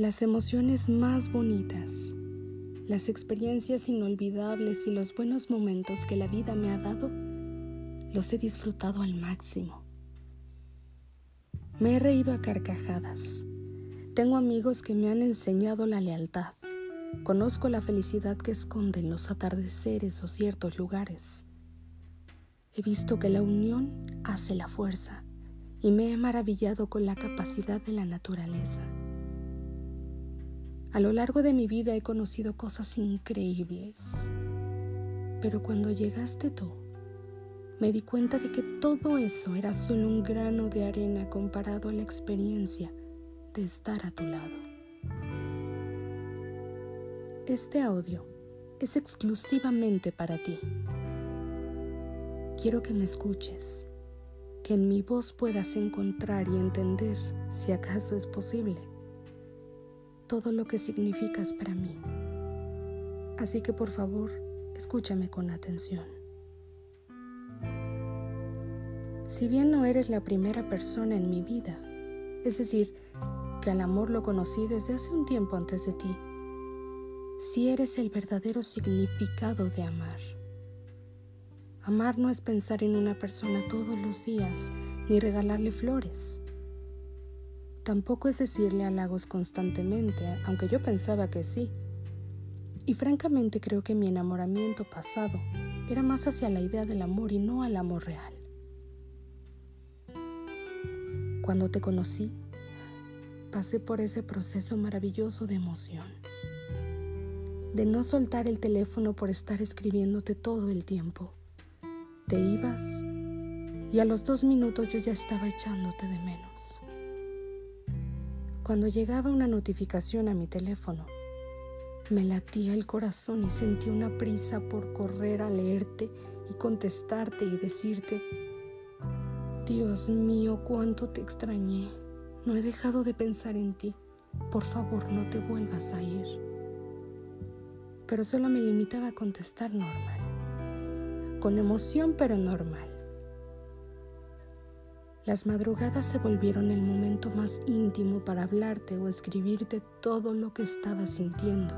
Las emociones más bonitas, las experiencias inolvidables y los buenos momentos que la vida me ha dado, los he disfrutado al máximo. Me he reído a carcajadas. Tengo amigos que me han enseñado la lealtad. Conozco la felicidad que esconden los atardeceres o ciertos lugares. He visto que la unión hace la fuerza y me he maravillado con la capacidad de la naturaleza. A lo largo de mi vida he conocido cosas increíbles, pero cuando llegaste tú, me di cuenta de que todo eso era solo un grano de arena comparado a la experiencia de estar a tu lado. Este audio es exclusivamente para ti. Quiero que me escuches, que en mi voz puedas encontrar y entender, si acaso es posible, todo lo que significas para mí. Así que por favor, escúchame con atención. Si bien no eres la primera persona en mi vida, es decir, que al amor lo conocí desde hace un tiempo antes de ti, si eres el verdadero significado de amar. Amar no es pensar en una persona todos los días ni regalarle flores. Tampoco es decirle halagos constantemente, aunque yo pensaba que sí. Y francamente creo que mi enamoramiento pasado era más hacia la idea del amor y no al amor real. Cuando te conocí, pasé por ese proceso maravilloso de emoción, de no soltar el teléfono por estar escribiéndote todo el tiempo. Te ibas y a los dos minutos yo ya estaba echándote de menos. Cuando llegaba una notificación a mi teléfono, me latía el corazón y sentí una prisa por correr a leerte y contestarte y decirte, Dios mío, cuánto te extrañé. No he dejado de pensar en ti. Por favor, no te vuelvas a ir. Pero solo me limitaba a contestar normal. Con emoción, pero normal. Las madrugadas se volvieron el momento más íntimo para hablarte o escribirte todo lo que estaba sintiendo.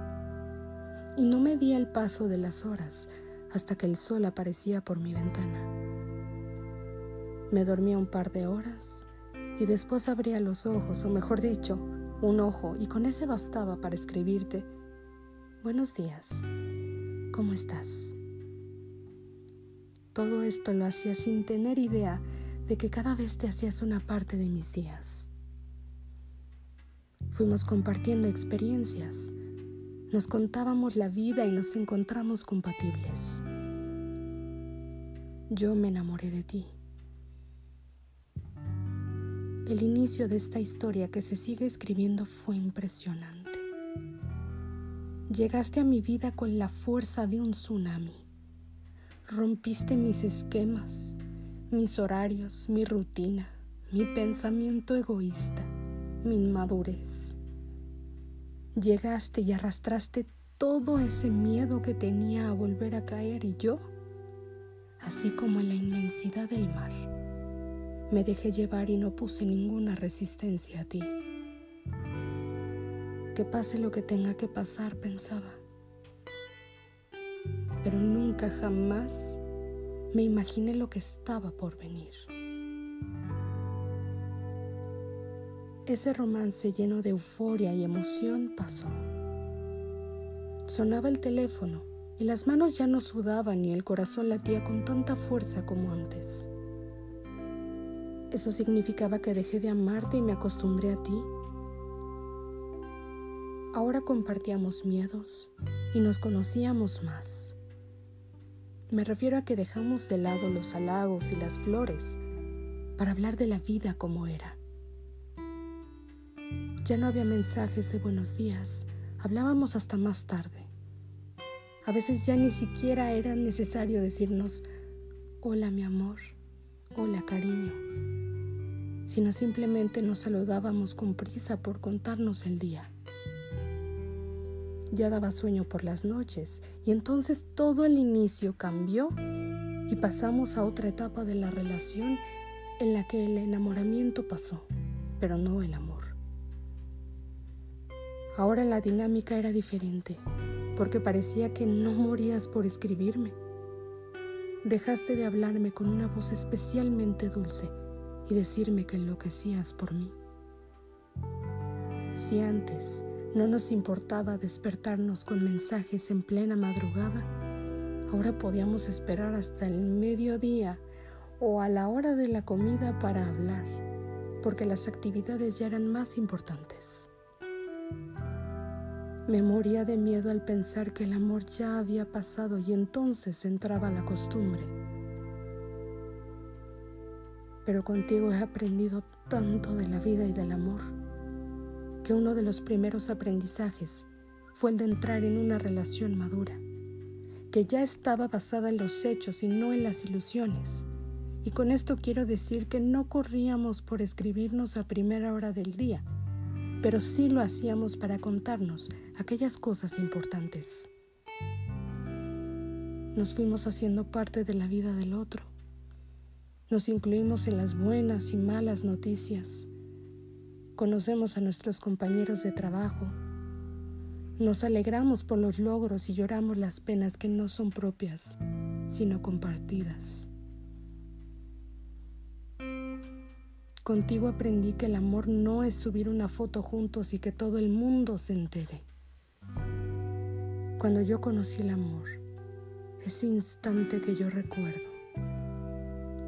Y no me di el paso de las horas hasta que el sol aparecía por mi ventana. Me dormía un par de horas y después abría los ojos, o mejor dicho, un ojo, y con ese bastaba para escribirte, buenos días, ¿cómo estás? Todo esto lo hacía sin tener idea de que cada vez te hacías una parte de mis días. Fuimos compartiendo experiencias, nos contábamos la vida y nos encontramos compatibles. Yo me enamoré de ti. El inicio de esta historia que se sigue escribiendo fue impresionante. Llegaste a mi vida con la fuerza de un tsunami. Rompiste mis esquemas, mis horarios, mi rutina, mi pensamiento egoísta, mi inmadurez. Llegaste y arrastraste todo ese miedo que tenía a volver a caer y yo, así como en la inmensidad del mar, me dejé llevar y no puse ninguna resistencia a ti. Que pase lo que tenga que pasar, pensaba. Pero nunca jamás me imaginé lo que estaba por venir. Ese romance lleno de euforia y emoción pasó. Sonaba el teléfono y las manos ya no sudaban ni el corazón latía con tanta fuerza como antes. Eso significaba que dejé de amarte y me acostumbré a ti. Ahora compartíamos miedos y nos conocíamos más. Me refiero a que dejamos de lado los halagos y las flores para hablar de la vida como era. Ya no había mensajes de buenos días, hablábamos hasta más tarde. A veces ya ni siquiera era necesario decirnos, hola mi amor, hola cariño, sino simplemente nos saludábamos con prisa por contarnos el día ya daba sueño por las noches y entonces todo el inicio cambió y pasamos a otra etapa de la relación en la que el enamoramiento pasó, pero no el amor. Ahora la dinámica era diferente, porque parecía que no morías por escribirme. Dejaste de hablarme con una voz especialmente dulce y decirme que enloquecías por mí. Si antes no nos importaba despertarnos con mensajes en plena madrugada, ahora podíamos esperar hasta el mediodía o a la hora de la comida para hablar, porque las actividades ya eran más importantes. Me moría de miedo al pensar que el amor ya había pasado y entonces entraba la costumbre. Pero contigo he aprendido tanto de la vida y del amor que uno de los primeros aprendizajes fue el de entrar en una relación madura, que ya estaba basada en los hechos y no en las ilusiones. Y con esto quiero decir que no corríamos por escribirnos a primera hora del día, pero sí lo hacíamos para contarnos aquellas cosas importantes. Nos fuimos haciendo parte de la vida del otro. Nos incluimos en las buenas y malas noticias. Conocemos a nuestros compañeros de trabajo. Nos alegramos por los logros y lloramos las penas que no son propias, sino compartidas. Contigo aprendí que el amor no es subir una foto juntos y que todo el mundo se entere. Cuando yo conocí el amor, ese instante que yo recuerdo,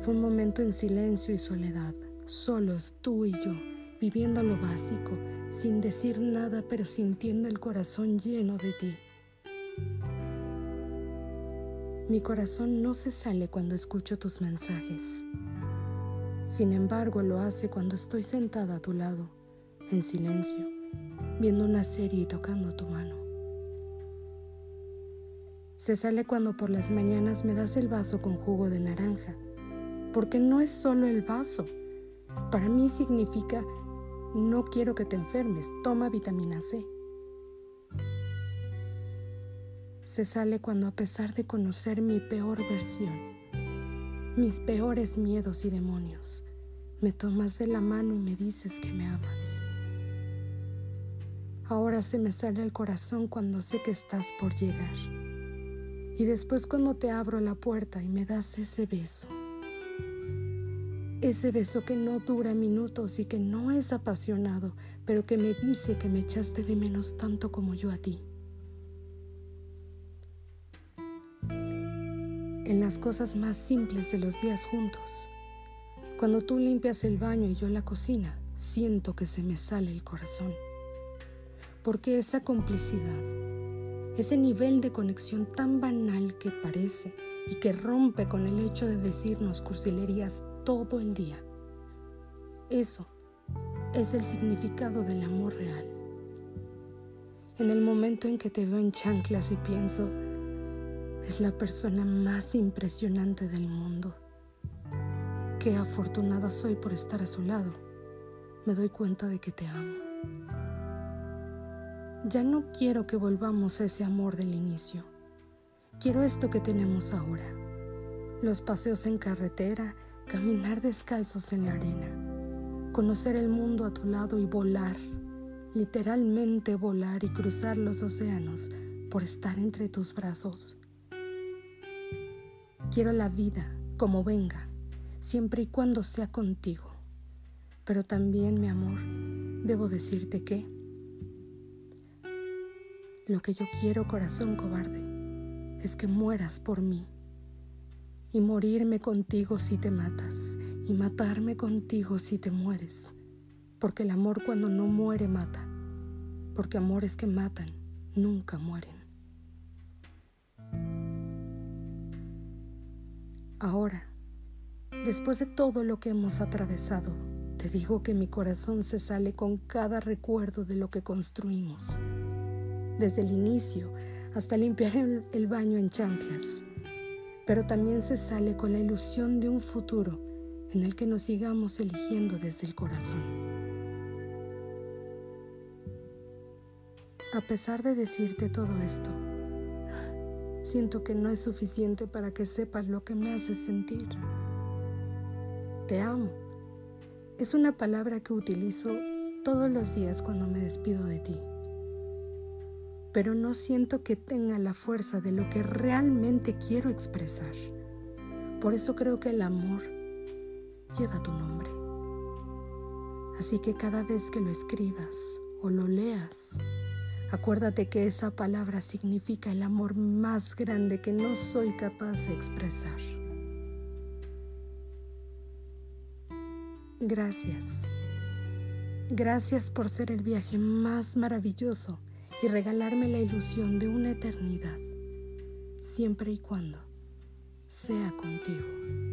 fue un momento en silencio y soledad, solos tú y yo, viviendo lo básico, sin decir nada, pero sintiendo el corazón lleno de ti. Mi corazón no se sale cuando escucho tus mensajes. Sin embargo, lo hace cuando estoy sentada a tu lado, en silencio, viendo una serie y tocando tu mano. Se sale cuando por las mañanas me das el vaso con jugo de naranja, porque no es solo el vaso. Para mí significa, no quiero que te enfermes, toma vitamina C. Se sale cuando a pesar de conocer mi peor versión, mis peores miedos y demonios, me tomas de la mano y me dices que me amas. Ahora se me sale el corazón cuando sé que estás por llegar. Y después cuando te abro la puerta y me das ese beso. Ese beso que no dura minutos y que no es apasionado, pero que me dice que me echaste de menos tanto como yo a ti. en las cosas más simples de los días juntos. Cuando tú limpias el baño y yo la cocina, siento que se me sale el corazón. Porque esa complicidad, ese nivel de conexión tan banal que parece y que rompe con el hecho de decirnos cursilerías todo el día, eso es el significado del amor real. En el momento en que te veo en chanclas y pienso, es la persona más impresionante del mundo. Qué afortunada soy por estar a su lado. Me doy cuenta de que te amo. Ya no quiero que volvamos a ese amor del inicio. Quiero esto que tenemos ahora. Los paseos en carretera, caminar descalzos en la arena, conocer el mundo a tu lado y volar, literalmente volar y cruzar los océanos por estar entre tus brazos. Quiero la vida como venga, siempre y cuando sea contigo. Pero también, mi amor, debo decirte que lo que yo quiero, corazón cobarde, es que mueras por mí y morirme contigo si te matas y matarme contigo si te mueres. Porque el amor cuando no muere mata, porque amores que matan nunca mueren. Ahora, después de todo lo que hemos atravesado, te digo que mi corazón se sale con cada recuerdo de lo que construimos, desde el inicio hasta limpiar el, baño en chanclas, pero también se sale con la ilusión de un futuro en el que nos sigamos eligiendo desde el corazón. A pesar de decirte todo esto, siento que no es suficiente para que sepas lo que me hace sentir. Te amo. Es una palabra que utilizo todos los días cuando me despido de ti. Pero no siento que tenga la fuerza de lo que realmente quiero expresar. Por eso creo que el amor lleva tu nombre. Así que cada vez que lo escribas o lo leas, acuérdate que esa palabra significa el amor más grande que no soy capaz de expresar. Gracias. Gracias por ser el viaje más maravilloso y regalarme la ilusión de una eternidad, siempre y cuando sea contigo.